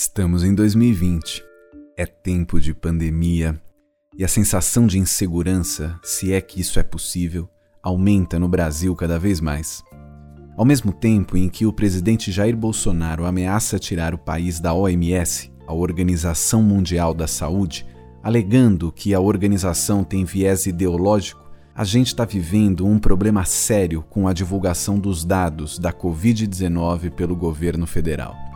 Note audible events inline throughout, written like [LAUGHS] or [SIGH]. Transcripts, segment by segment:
Estamos em 2020. É tempo de pandemia e a sensação de insegurança, se é que isso é possível, aumenta no Brasil cada vez mais. Ao mesmo tempo em que o presidente Jair Bolsonaro ameaça tirar o país da OMS, a Organização Mundial da Saúde, alegando que a organização tem viés ideológico, a gente está vivendo um problema sério com a divulgação dos dados da Covid-19 pelo governo federal.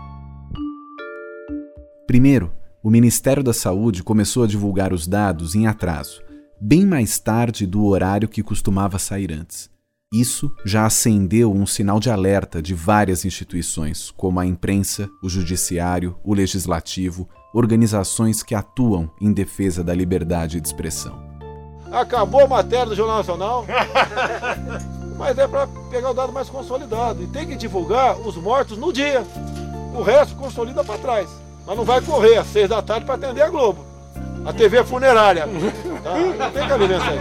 Primeiro, o Ministério da Saúde começou a divulgar os dados em atraso, bem mais tarde do horário que costumava sair antes. Isso já acendeu um sinal de alerta de várias instituições, como a imprensa, o judiciário, o legislativo, organizações que atuam em defesa da liberdade de expressão. Acabou a matéria do Jornal Nacional, [LAUGHS] mas é para pegar o dado mais consolidado e tem que divulgar os mortos no dia. O resto consolida para trás. Mas não vai correr às seis da tarde para atender a Globo. A TV é funerária. [LAUGHS] Tá? Não tem cabimento aí.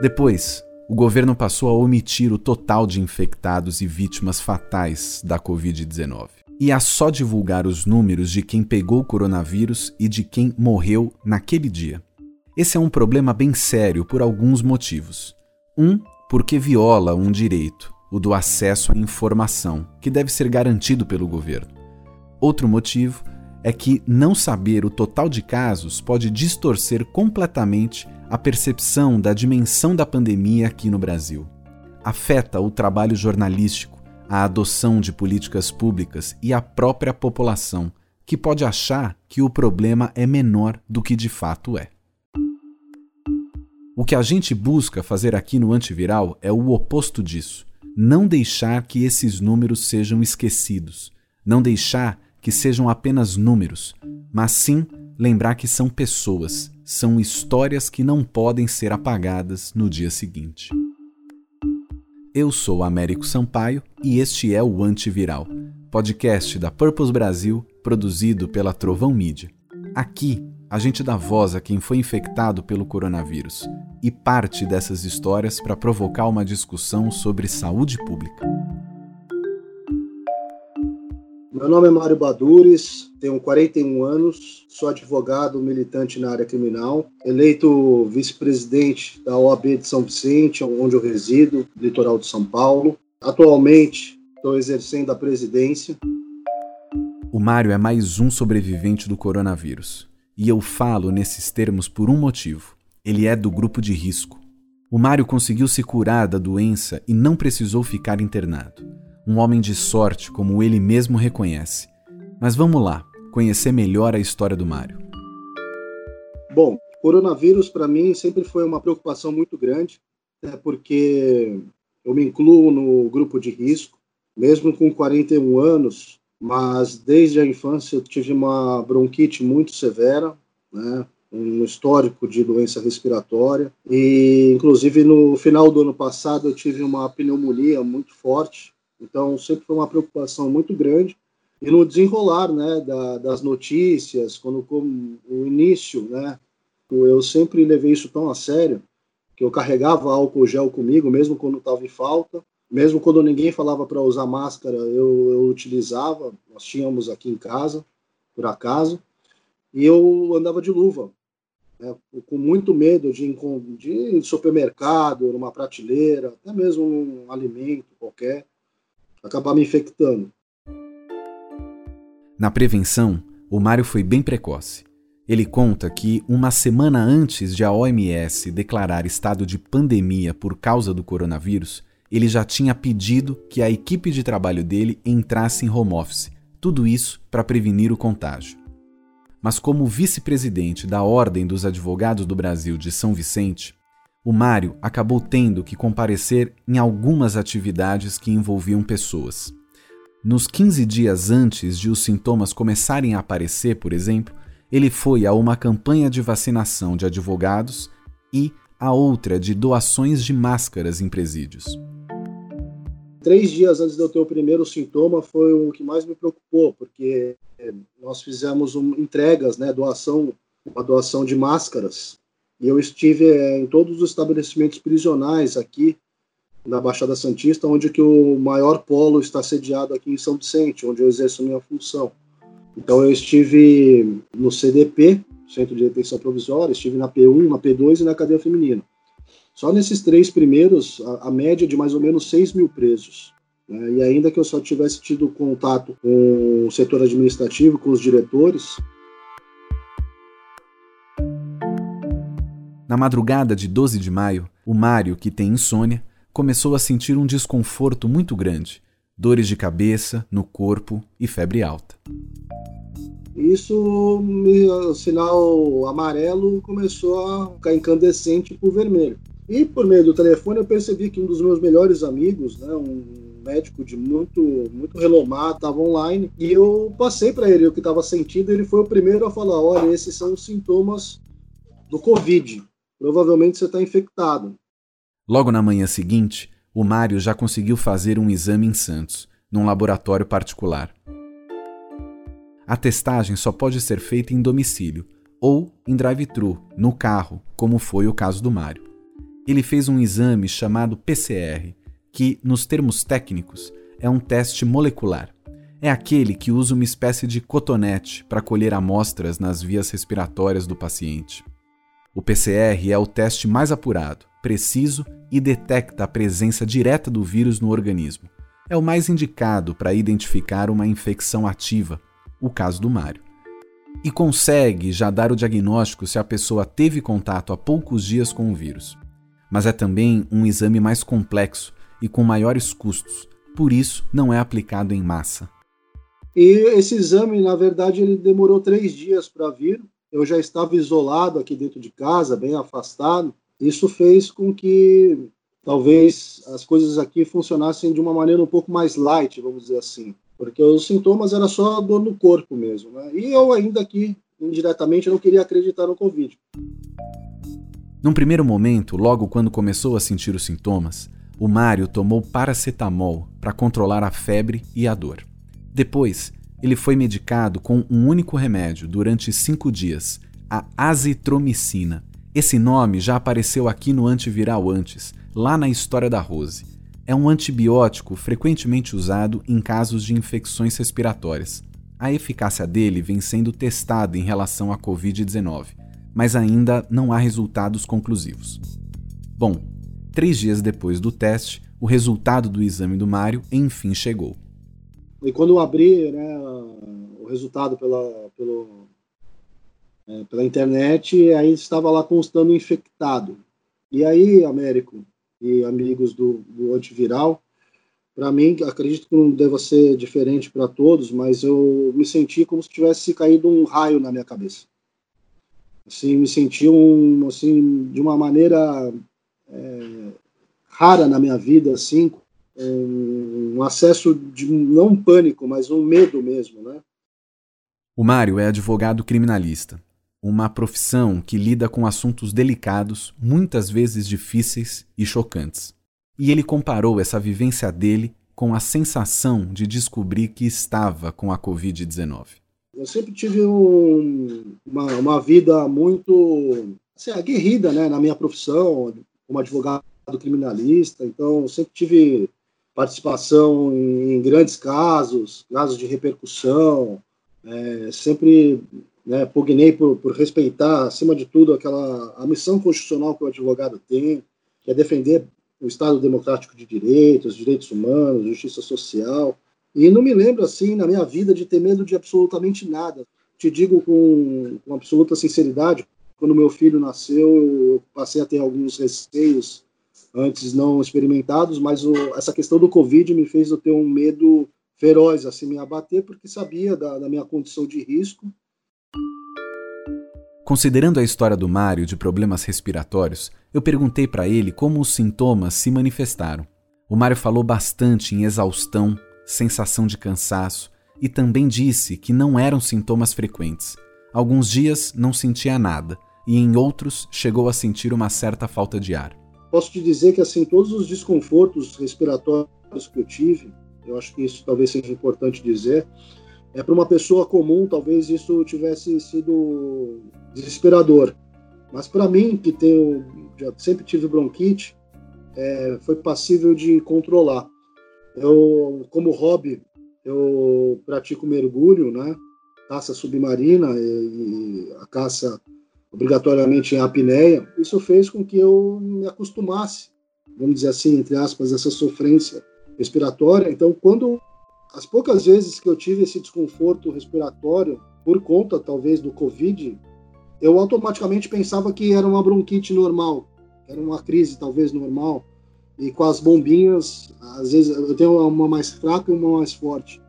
Depois, o governo passou a omitir o total de infectados e vítimas fatais da Covid-19 e a só divulgar os números de quem pegou o coronavírus e de quem morreu naquele dia. Esse é um problema bem sério por alguns motivos. Um, porque viola um direito, o do acesso à informação, que deve ser garantido pelo governo. Outro motivo é que não saber o total de casos pode distorcer completamente a percepção da dimensão da pandemia aqui no Brasil. Afeta o trabalho jornalístico, a adoção de políticas públicas e a própria população, que pode achar que o problema é menor do que de fato é. O que a gente busca fazer aqui no antiviral é o oposto disso. Não deixar que esses números sejam esquecidos. Não deixar que sejam apenas números, mas sim lembrar que são pessoas, são histórias que não podem ser apagadas no dia seguinte. Eu sou Américo Sampaio e este é o Antiviral, podcast da Purpose Brasil, produzido pela Trovão Mídia. Aqui a gente dá voz a quem foi infectado pelo coronavírus e parte dessas histórias para provocar uma discussão sobre saúde pública. Meu nome é Mário Badures, tenho 41 anos, sou advogado militante na área criminal, eleito vice-presidente da OAB de São Vicente, onde eu resido, litoral de São Paulo. Atualmente, estou exercendo a presidência. O Mário é mais um sobrevivente do coronavírus. E eu falo nesses termos por um motivo: ele é do grupo de risco. O Mário conseguiu se curar da doença e não precisou ficar internado um homem de sorte, como ele mesmo reconhece. Mas vamos lá, conhecer melhor a história do Mário. Bom, coronavírus para mim sempre foi uma preocupação muito grande, né, porque eu me incluo no grupo de risco, mesmo com 41 anos, mas desde a infância eu tive uma bronquite muito severa, né, um histórico de doença respiratória e inclusive no final do ano passado eu tive uma pneumonia muito forte então, sempre foi uma preocupação muito grande. E no desenrolar né, da, das notícias, quando o início, né, eu sempre levei isso tão a sério que eu carregava álcool gel comigo, mesmo quando estava em falta, mesmo quando ninguém falava para usar máscara, eu, eu utilizava. Nós tínhamos aqui em casa, por acaso, e eu andava de luva, né, com muito medo de, de ir em supermercado, numa prateleira, até mesmo um alimento qualquer acabar me infectando. Na prevenção, o Mário foi bem precoce. Ele conta que, uma semana antes de a OMS declarar estado de pandemia por causa do coronavírus, ele já tinha pedido que a equipe de trabalho dele entrasse em home office, tudo isso para prevenir o contágio. Mas, como vice-presidente da Ordem dos Advogados do Brasil de São Vicente, o Mário acabou tendo que comparecer em algumas atividades que envolviam pessoas. Nos 15 dias antes de os sintomas começarem a aparecer, por exemplo, ele foi a uma campanha de vacinação de advogados e a outra de doações de máscaras em presídios. Três dias antes de eu ter o primeiro sintoma foi o que mais me preocupou, porque nós fizemos um, entregas, né, doação, uma doação de máscaras eu estive é, em todos os estabelecimentos prisionais aqui na Baixada Santista, onde que o maior polo está sediado aqui em São Vicente, onde eu exerço minha função. Então eu estive no CDP, Centro de Detenção Provisória, estive na P1, na P2 e na cadeia feminina. Só nesses três primeiros, a, a média de mais ou menos 6 mil presos. Né? E ainda que eu só tivesse tido contato com o setor administrativo, com os diretores. Na madrugada de 12 de maio, o Mário, que tem insônia, começou a sentir um desconforto muito grande, dores de cabeça, no corpo e febre alta. Isso, o sinal amarelo começou a ficar incandescente por vermelho. E por meio do telefone eu percebi que um dos meus melhores amigos, né, um médico de muito muito renomado, estava online e eu passei para ele o que estava sentindo. Ele foi o primeiro a falar: olha, esses são os sintomas do Covid. Provavelmente você está infectado. Logo na manhã seguinte, o Mário já conseguiu fazer um exame em Santos, num laboratório particular. A testagem só pode ser feita em domicílio ou em drive-thru, no carro, como foi o caso do Mário. Ele fez um exame chamado PCR, que, nos termos técnicos, é um teste molecular. É aquele que usa uma espécie de cotonete para colher amostras nas vias respiratórias do paciente. O PCR é o teste mais apurado, preciso e detecta a presença direta do vírus no organismo. É o mais indicado para identificar uma infecção ativa o caso do Mário. E consegue já dar o diagnóstico se a pessoa teve contato há poucos dias com o vírus. Mas é também um exame mais complexo e com maiores custos, por isso não é aplicado em massa. E esse exame, na verdade, ele demorou três dias para vir. Eu já estava isolado aqui dentro de casa, bem afastado. Isso fez com que talvez as coisas aqui funcionassem de uma maneira um pouco mais light, vamos dizer assim porque os sintomas era só dor no corpo mesmo, né? E eu ainda aqui, indiretamente, não queria acreditar no Covid. Num primeiro momento, logo quando começou a sentir os sintomas, o Mário tomou paracetamol para controlar a febre e a dor. Depois, ele foi medicado com um único remédio durante cinco dias, a azitromicina. Esse nome já apareceu aqui no antiviral antes, lá na história da Rose é um antibiótico frequentemente usado em casos de infecções respiratórias. A eficácia dele vem sendo testada em relação à Covid-19, mas ainda não há resultados conclusivos. Bom, três dias depois do teste, o resultado do exame do Mário enfim chegou. E quando eu abri né, o resultado pela, pelo, é, pela internet, aí estava lá constando infectado. E aí, Américo, e amigos do, do antiviral. Para mim, acredito que não deva ser diferente para todos, mas eu me senti como se tivesse caído um raio na minha cabeça. Assim, me senti um, assim, de uma maneira é, rara na minha vida, assim, um, um acesso de não um pânico, mas um medo mesmo, né? O Mário é advogado criminalista uma profissão que lida com assuntos delicados, muitas vezes difíceis e chocantes. E ele comparou essa vivência dele com a sensação de descobrir que estava com a Covid-19. Eu sempre tive um, uma, uma, vida muito assim, aguerrida né, na minha profissão, como advogado criminalista, então sempre tive participação em, grandes casos, casos de repercussão, é, sempre né, pugnei por, por, respeitar, acima de tudo, aquela a missão constitucional que o advogado tem, que é defender o Estado democrático de direitos, direitos humanos, justiça social. E não me lembro, assim, na minha vida, de ter medo de absolutamente nada. Te digo com, com absoluta sinceridade, quando meu filho nasceu, eu passei a ter alguns receios antes não experimentados, mas o, essa questão do Covid me fez eu ter um medo feroz, assim, me abater, porque sabia da, da minha condição de risco Considerando a história do Mário de problemas respiratórios, eu perguntei para ele como os sintomas se manifestaram. O Mário falou bastante em exaustão, sensação de cansaço e também disse que não eram sintomas frequentes. Alguns dias não sentia nada e em outros chegou a sentir uma certa falta de ar. Posso te dizer que assim todos os desconfortos respiratórios que eu tive, eu acho que isso talvez seja importante dizer, é para uma pessoa comum talvez isso tivesse sido desesperador. Mas para mim, que tenho, sempre tive bronquite, é, foi passível de controlar. Eu, como hobby, eu pratico mergulho, né? Caça submarina e, e a caça obrigatoriamente em apneia. Isso fez com que eu me acostumasse, vamos dizer assim, entre aspas, essa sofrência respiratória. Então, quando as poucas vezes que eu tive esse desconforto respiratório por conta talvez do Covid, eu automaticamente pensava que era uma bronquite normal, era uma crise talvez normal. E com as bombinhas, às vezes eu tenho uma mais fraca e uma mais forte.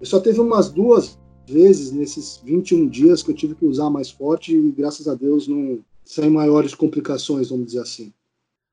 Eu só teve umas duas vezes nesses 21 dias que eu tive que usar mais forte e graças a Deus não sem maiores complicações, vamos dizer assim.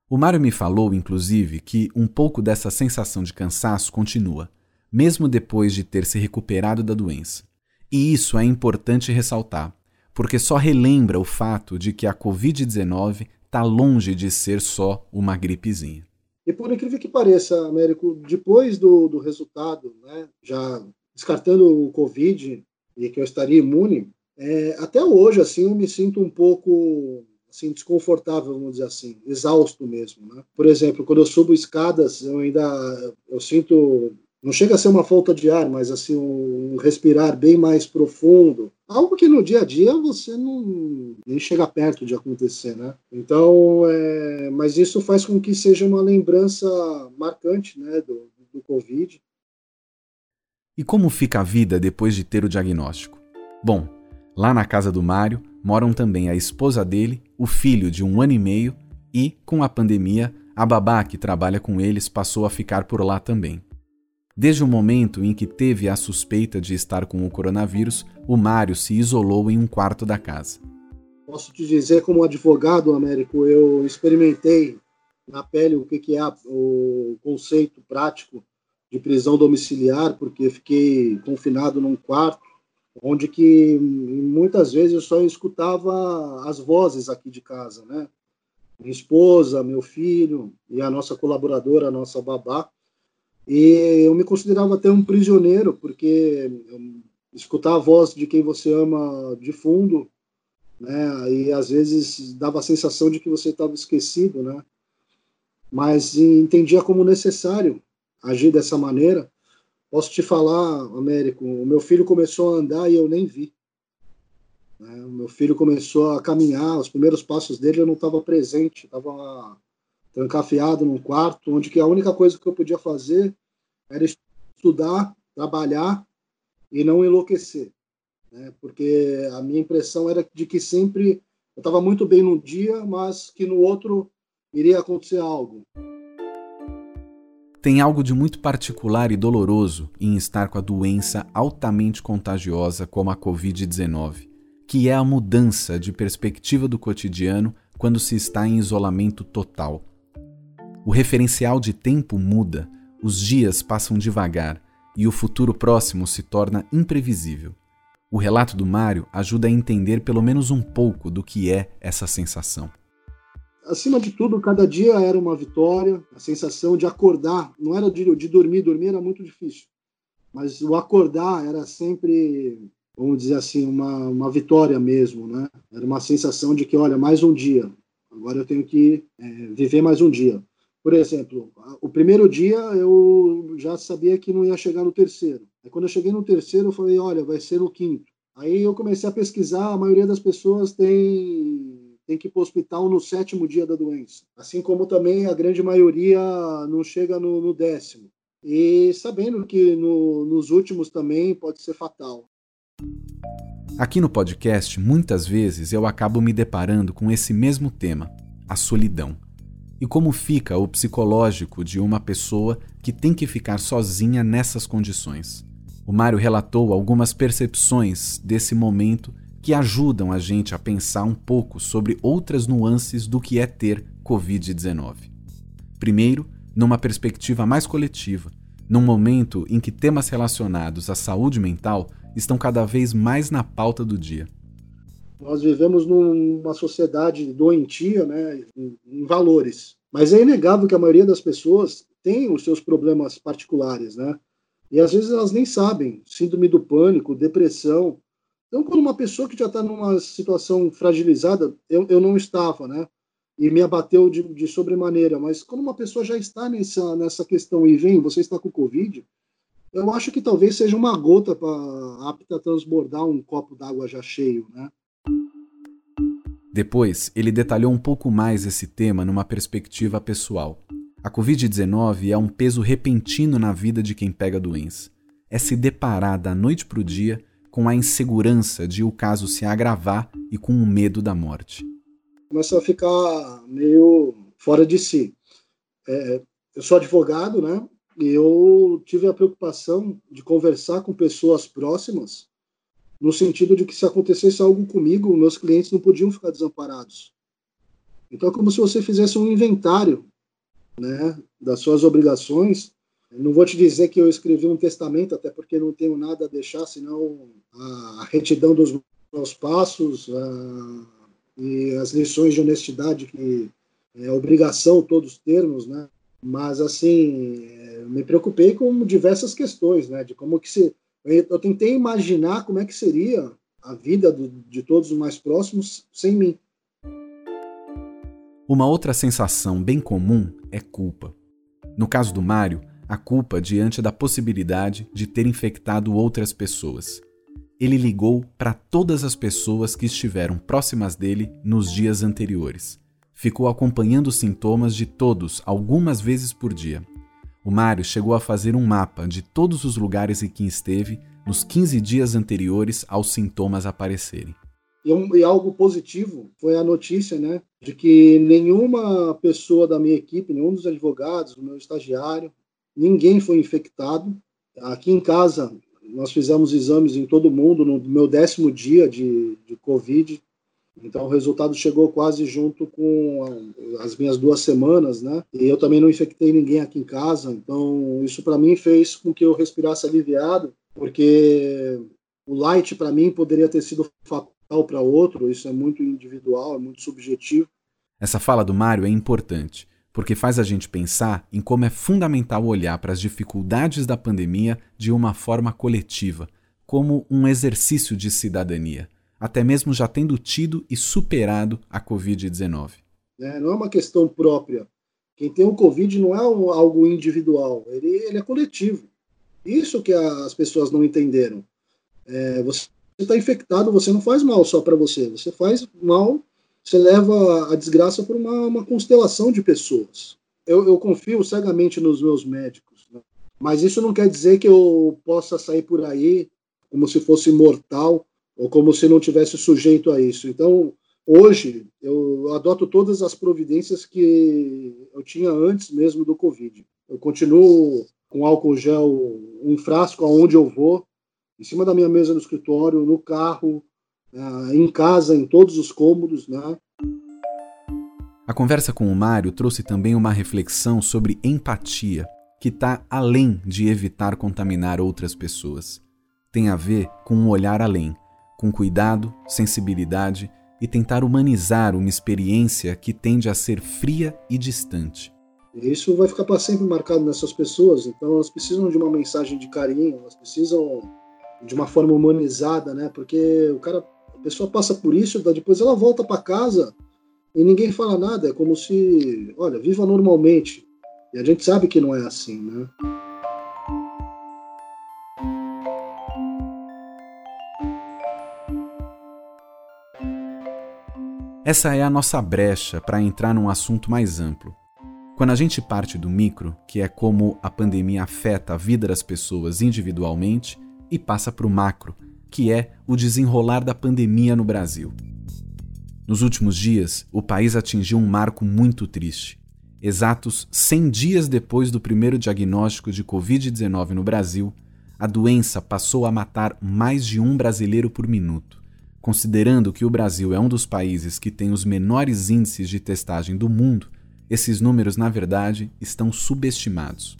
O Mário me falou, inclusive, que um pouco dessa sensação de cansaço continua, mesmo depois de ter se recuperado da doença. E isso é importante ressaltar, porque só relembra o fato de que a Covid-19 está longe de ser só uma gripezinha. E por incrível que pareça, Américo, depois do, do resultado, né, já descartando o Covid e que eu estaria imune, é, até hoje, assim, eu me sinto um pouco assim, desconfortável, vamos dizer assim, exausto mesmo, né? Por exemplo, quando eu subo escadas, eu ainda eu sinto não chega a ser uma falta de ar, mas assim um respirar bem mais profundo, algo que no dia a dia você não nem chega perto de acontecer, né? Então, é, mas isso faz com que seja uma lembrança marcante, né, do, do Covid. E como fica a vida depois de ter o diagnóstico? Bom, lá na casa do Mário moram também a esposa dele, o filho de um ano e meio e, com a pandemia, a babá que trabalha com eles passou a ficar por lá também. Desde o momento em que teve a suspeita de estar com o coronavírus, o Mário se isolou em um quarto da casa. Posso te dizer, como advogado, Américo, eu experimentei na pele o que é o conceito prático de prisão domiciliar, porque fiquei confinado num quarto, onde que muitas vezes eu só escutava as vozes aqui de casa, né? Minha esposa, meu filho e a nossa colaboradora, a nossa babá. E eu me considerava até um prisioneiro, porque escutar a voz de quem você ama de fundo, né? E às vezes dava a sensação de que você estava esquecido, né? Mas entendia como necessário agir dessa maneira. Posso te falar, Américo, o meu filho começou a andar e eu nem vi. Né? O meu filho começou a caminhar, os primeiros passos dele eu não estava presente, estava trancafiado num quarto, onde que a única coisa que eu podia fazer era estudar, trabalhar e não enlouquecer. Né? Porque a minha impressão era de que sempre eu estava muito bem num dia, mas que no outro iria acontecer algo. Tem algo de muito particular e doloroso em estar com a doença altamente contagiosa como a Covid-19, que é a mudança de perspectiva do cotidiano quando se está em isolamento total. O referencial de tempo muda, os dias passam devagar e o futuro próximo se torna imprevisível. O relato do Mário ajuda a entender pelo menos um pouco do que é essa sensação acima de tudo, cada dia era uma vitória, a sensação de acordar, não era de, de dormir, dormir era muito difícil, mas o acordar era sempre, vamos dizer assim, uma, uma vitória mesmo, né? Era uma sensação de que, olha, mais um dia, agora eu tenho que é, viver mais um dia. Por exemplo, o primeiro dia eu já sabia que não ia chegar no terceiro. Aí quando eu cheguei no terceiro, eu falei, olha, vai ser no quinto. Aí eu comecei a pesquisar, a maioria das pessoas tem tem que ir para o hospital no sétimo dia da doença. Assim como também a grande maioria não chega no, no décimo. E sabendo que no, nos últimos também pode ser fatal. Aqui no podcast, muitas vezes eu acabo me deparando com esse mesmo tema, a solidão. E como fica o psicológico de uma pessoa que tem que ficar sozinha nessas condições. O Mário relatou algumas percepções desse momento que ajudam a gente a pensar um pouco sobre outras nuances do que é ter Covid-19. Primeiro, numa perspectiva mais coletiva, num momento em que temas relacionados à saúde mental estão cada vez mais na pauta do dia. Nós vivemos numa sociedade doentia, né, em, valores. Mas é inegável que a maioria das pessoas tem os seus problemas particulares, né? E às vezes elas nem sabem. Síndrome do pânico, depressão, então, quando uma pessoa que já está numa situação fragilizada, eu, eu não estava, né? e me abateu de, de sobremaneira. Mas quando uma pessoa já está nessa, nessa questão e vem, você está com Covid, eu acho que talvez seja uma gota para apta a transbordar um copo d'água já cheio, né? Depois, ele detalhou um pouco mais esse tema numa perspectiva pessoal. A Covid-19 é um peso repentino na vida de quem pega a doença. É se deparar da noite para o dia com a insegurança de o caso se agravar e com o medo da morte. Começa a ficar meio fora de si. É, eu sou advogado, né? E eu tive a preocupação de conversar com pessoas próximas no sentido de que se acontecesse algo comigo, meus clientes não podiam ficar desamparados. Então é como se você fizesse um inventário, né, das suas obrigações. Não vou te dizer que eu escrevi um testamento, até porque não tenho nada a deixar, senão a retidão dos meus passos e as lições de honestidade que é obrigação todos os termos, né? Mas assim, é, me preocupei com diversas questões, né, de como que se eu tentei imaginar como é que seria a vida do, de todos os mais próximos sem mim. Uma outra sensação bem comum é culpa. No caso do Mário, a culpa diante da possibilidade de ter infectado outras pessoas. Ele ligou para todas as pessoas que estiveram próximas dele nos dias anteriores. Ficou acompanhando os sintomas de todos algumas vezes por dia. O Mário chegou a fazer um mapa de todos os lugares em que esteve nos 15 dias anteriores aos sintomas aparecerem. E, um, e, algo positivo foi a notícia, né, de que nenhuma pessoa da minha equipe, nenhum dos advogados, do meu estagiário, ninguém foi infectado. Aqui em casa, nós fizemos exames em todo mundo no meu décimo dia de, de Covid. Então o resultado chegou quase junto com as minhas duas semanas, né? E eu também não infectei ninguém aqui em casa. Então isso para mim fez com que eu respirasse aliviado, porque o light para mim poderia ter sido fatal para outro. Isso é muito individual, é muito subjetivo. Essa fala do Mário é importante, porque faz a gente pensar em como é fundamental olhar para as dificuldades da pandemia de uma forma coletiva, como um exercício de cidadania até mesmo já tendo tido e superado a Covid-19. É, não é uma questão própria. Quem tem o Covid não é algo individual, ele, ele, é coletivo. Isso que as pessoas não entenderam. É, você está infectado, você não faz mal só para você, você faz mal, você leva a desgraça para uma, uma, constelação de pessoas. Eu, eu, confio cegamente nos meus médicos, né? mas isso não quer dizer que eu possa sair por aí como se fosse imortal ou como se não tivesse sujeito a isso. Então, hoje, eu adoto todas as providências que eu tinha antes mesmo do Covid. Eu continuo com álcool gel, um frasco aonde eu vou, em cima da minha mesa no escritório, no carro, eh, em casa, em todos os cômodos, né? A conversa com o Mário trouxe também uma reflexão sobre empatia, que está além de evitar contaminar outras pessoas. Tem a ver com um olhar além, com cuidado, sensibilidade e tentar humanizar uma experiência que tende a ser fria e distante. Isso vai ficar para sempre marcado nessas pessoas, então elas precisam de uma mensagem de carinho, elas precisam de uma forma humanizada, né? Porque o cara, a pessoa passa por isso, depois ela volta para casa e ninguém fala nada, é como se, olha, viva normalmente. E a gente sabe que não é assim, né? Essa é a nossa brecha para entrar num assunto mais amplo. Quando a gente parte do micro, que é como a pandemia afeta a vida das pessoas individualmente, e passa para o macro, que é o desenrolar da pandemia no Brasil. Nos últimos dias, o país atingiu um marco muito triste. Exatos 100 dias depois do primeiro diagnóstico de Covid-19 no Brasil, a doença passou a matar mais de um brasileiro por minuto. Considerando que o Brasil é um dos países que tem os menores índices de testagem do mundo, esses números, na verdade, estão subestimados.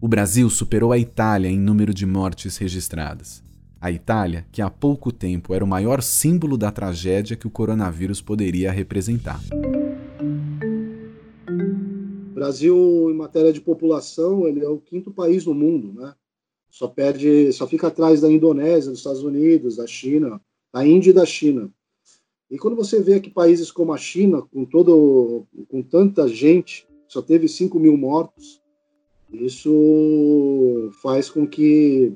O Brasil superou a Itália em número de mortes registradas. A Itália, que há pouco tempo era o maior símbolo da tragédia que o coronavírus poderia representar. O Brasil, em matéria de população, ele é o quinto país no mundo, né? Só perde, só fica atrás da Indonésia, dos Estados Unidos, da China, da Índia e da China. E quando você vê que países como a China, com, todo, com tanta gente, só teve 5 mil mortos, isso faz com que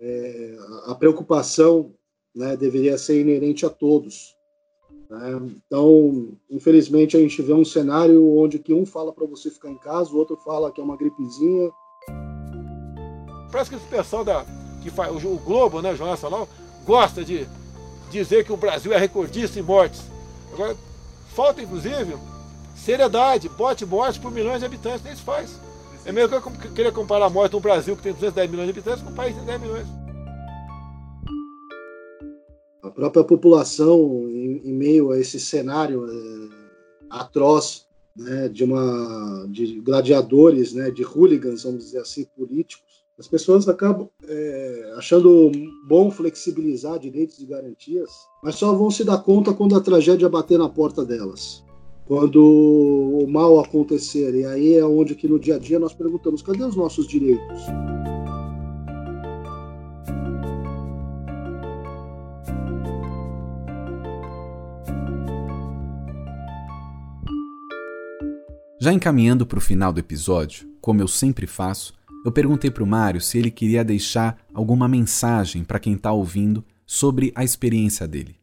é, a preocupação né, deveria ser inerente a todos. Né? Então, infelizmente, a gente vê um cenário onde que um fala para você ficar em casa, o outro fala que é uma gripezinha. Parece que esse pessoal da, que faz, o Globo, né, Jornal Nacional, gosta de dizer que o Brasil é recordista em mortes. Agora, falta, inclusive, seriedade, bote morte por milhões de habitantes, nem se faz. É mesmo que eu queria comparar a morte do Brasil, que tem 210 milhões de habitantes, com um país de 10 milhões. A própria população, em, em meio a esse cenário é, atroz né, de uma de gladiadores, né, de hooligans, vamos dizer assim, políticos, as pessoas acabam é, achando bom flexibilizar direitos e garantias, mas só vão se dar conta quando a tragédia bater na porta delas quando o mal acontecer. E aí é onde que no dia a dia nós perguntamos: cadê os nossos direitos? Já encaminhando para o final do episódio, como eu sempre faço, eu perguntei para o Mário se ele queria deixar alguma mensagem para quem está ouvindo sobre a experiência dele.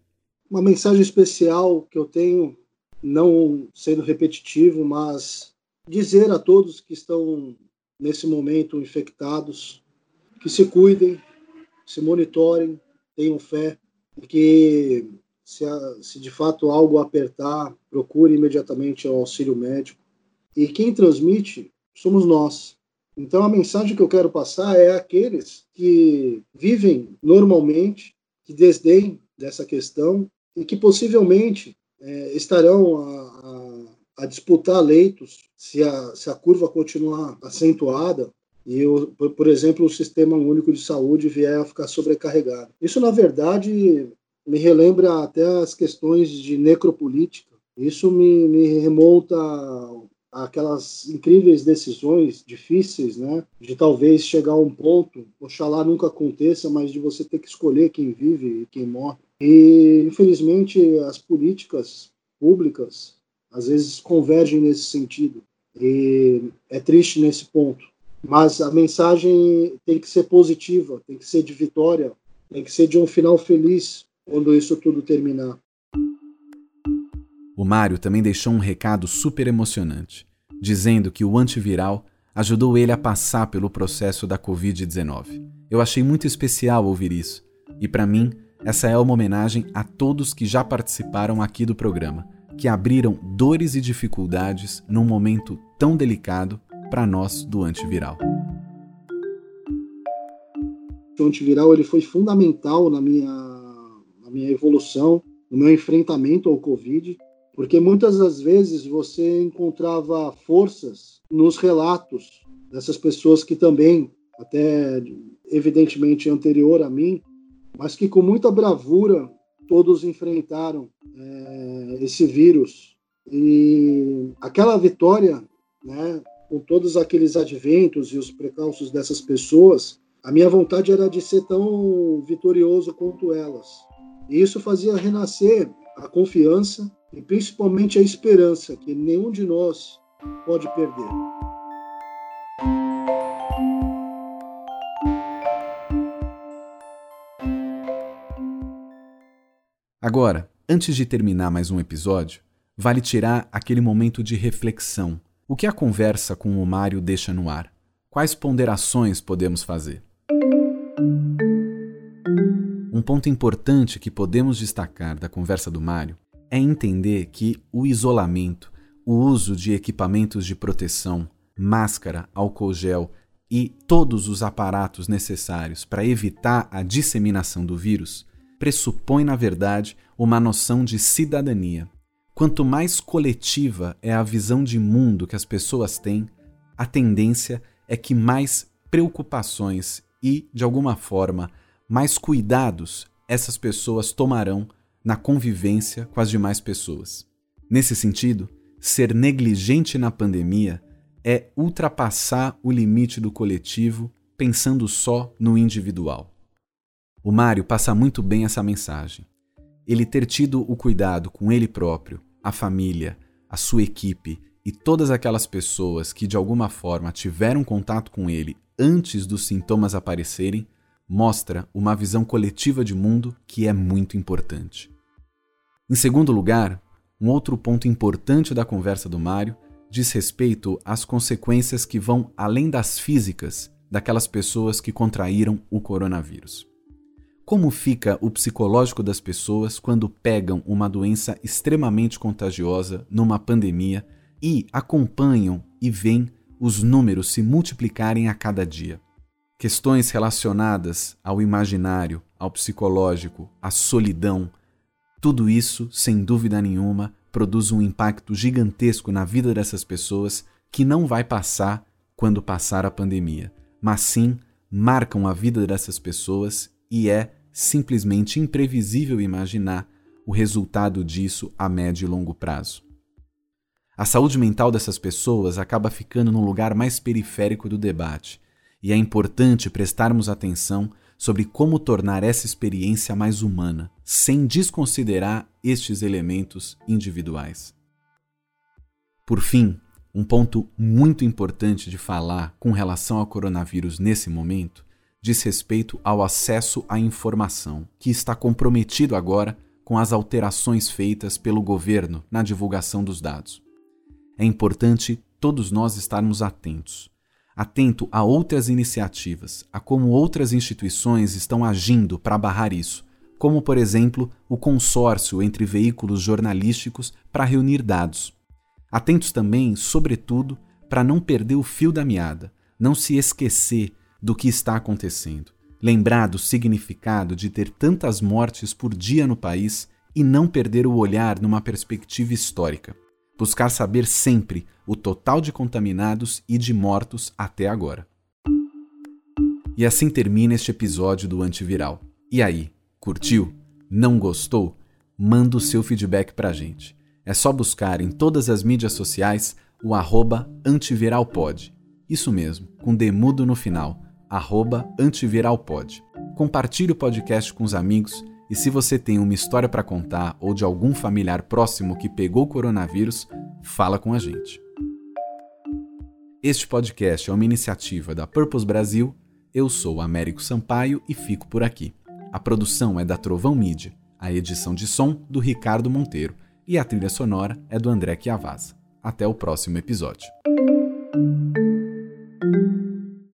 Uma mensagem especial que eu tenho não sendo repetitivo, mas dizer a todos que estão nesse momento infectados que se cuidem, se monitorem, tenham fé e que se, se de fato algo apertar, procure imediatamente o auxílio médico. E quem transmite somos nós. Então a mensagem que eu quero passar é aqueles que vivem normalmente, que desdém dessa questão e que possivelmente é, estarão a, a, a, disputar leitos se a, se a curva continuar acentuada e, o, por, exemplo, o Sistema Único de Saúde vier a ficar sobrecarregado. Isso, na verdade, me relembra até as questões de necropolítica. Isso me, me remonta aquelas incríveis decisões difíceis, né? De talvez chegar a um ponto, oxalá nunca aconteça, mas de você ter que escolher quem vive e quem morre. E, infelizmente, as políticas públicas às vezes convergem nesse sentido. E é triste nesse ponto. Mas a mensagem tem que ser positiva, tem que ser de vitória, tem que ser de um final feliz quando isso tudo terminar. O Mário também deixou um recado super emocionante, dizendo que o antiviral ajudou ele a passar pelo processo da Covid-19. Eu achei muito especial ouvir isso, e para mim, essa é uma homenagem a todos que já participaram aqui do programa, que abriram dores e dificuldades num momento tão delicado para nós do antiviral. O antiviral ele foi fundamental na minha, na minha evolução, no meu enfrentamento ao Covid, porque muitas das vezes você encontrava forças nos relatos dessas pessoas que também, até evidentemente anterior a mim, mas que com muita bravura todos enfrentaram é, esse vírus. E aquela vitória, né, com todos aqueles adventos e os precalços dessas pessoas, a minha vontade era de ser tão vitorioso quanto elas. E isso fazia renascer a confiança e principalmente a esperança que nenhum de nós pode perder. Agora, antes de terminar mais um episódio, vale tirar aquele momento de reflexão. O que a conversa com o Mário deixa no ar? Quais ponderações podemos fazer? Um ponto importante que podemos destacar da conversa do Mário é entender que o isolamento, o uso de equipamentos de proteção, máscara, álcool gel e todos os aparatos necessários para evitar a disseminação do vírus pressupõe, na verdade, uma noção de cidadania. Quanto mais coletiva é a visão de mundo que as pessoas têm, a tendência é que mais preocupações e, de alguma forma, mais cuidados essas pessoas tomarão na convivência com as demais pessoas. Nesse sentido, ser negligente na pandemia é ultrapassar o limite do coletivo pensando só no individual. O Mário passa muito bem essa mensagem. ele ter tido o cuidado com ele próprio, a família, a sua equipe e todas aquelas pessoas que de alguma forma tiveram contato com ele antes dos sintomas aparecerem, mostra uma visão coletiva de mundo que é muito importante. Em segundo lugar, um outro ponto importante da conversa do Mário diz respeito às consequências que vão além das físicas daquelas pessoas que contraíram o coronavírus. Como fica o psicológico das pessoas quando pegam uma doença extremamente contagiosa numa pandemia e acompanham e veem os números se multiplicarem a cada dia? Questões relacionadas ao imaginário, ao psicológico, à solidão, tudo isso, sem dúvida nenhuma, produz um impacto gigantesco na vida dessas pessoas que não vai passar quando passar a pandemia, mas sim marcam a vida dessas pessoas e é simplesmente imprevisível imaginar o resultado disso a médio e longo prazo. A saúde mental dessas pessoas acaba ficando num lugar mais periférico do debate, e é importante prestarmos atenção sobre como tornar essa experiência mais humana, sem desconsiderar estes elementos individuais. Por fim, um ponto muito importante de falar com relação ao coronavírus nesse momento diz respeito ao acesso à informação, que está comprometido agora com as alterações feitas pelo governo na divulgação dos dados. É importante todos nós estarmos atentos atento a outras iniciativas, a como outras instituições estão agindo para barrar isso, como, por exemplo, o consórcio entre veículos jornalísticos para reunir dados. Atentos também, sobretudo, para não perder o fio da meada, não se esquecer do que está acontecendo, lembrar do significado de ter tantas mortes por dia no país e não perder o olhar numa perspectiva histórica buscar saber sempre o total de contaminados e de mortos até agora. E assim termina este episódio do Antiviral. E aí, curtiu? Não gostou? Manda o seu feedback pra gente. É só buscar em todas as mídias sociais o arroba antiviralpod. Isso mesmo, com demudo no final, arroba antiviralpod. Compartilhe o podcast com os amigos e se você tem uma história para contar ou de algum familiar próximo que pegou coronavírus, fala com a gente. Este podcast é uma iniciativa da Purpose Brasil. Eu sou Américo Sampaio e fico por aqui. A produção é da Trovão Mídia, a edição de som do Ricardo Monteiro e a trilha sonora é do André Chiavazza. Até o próximo episódio.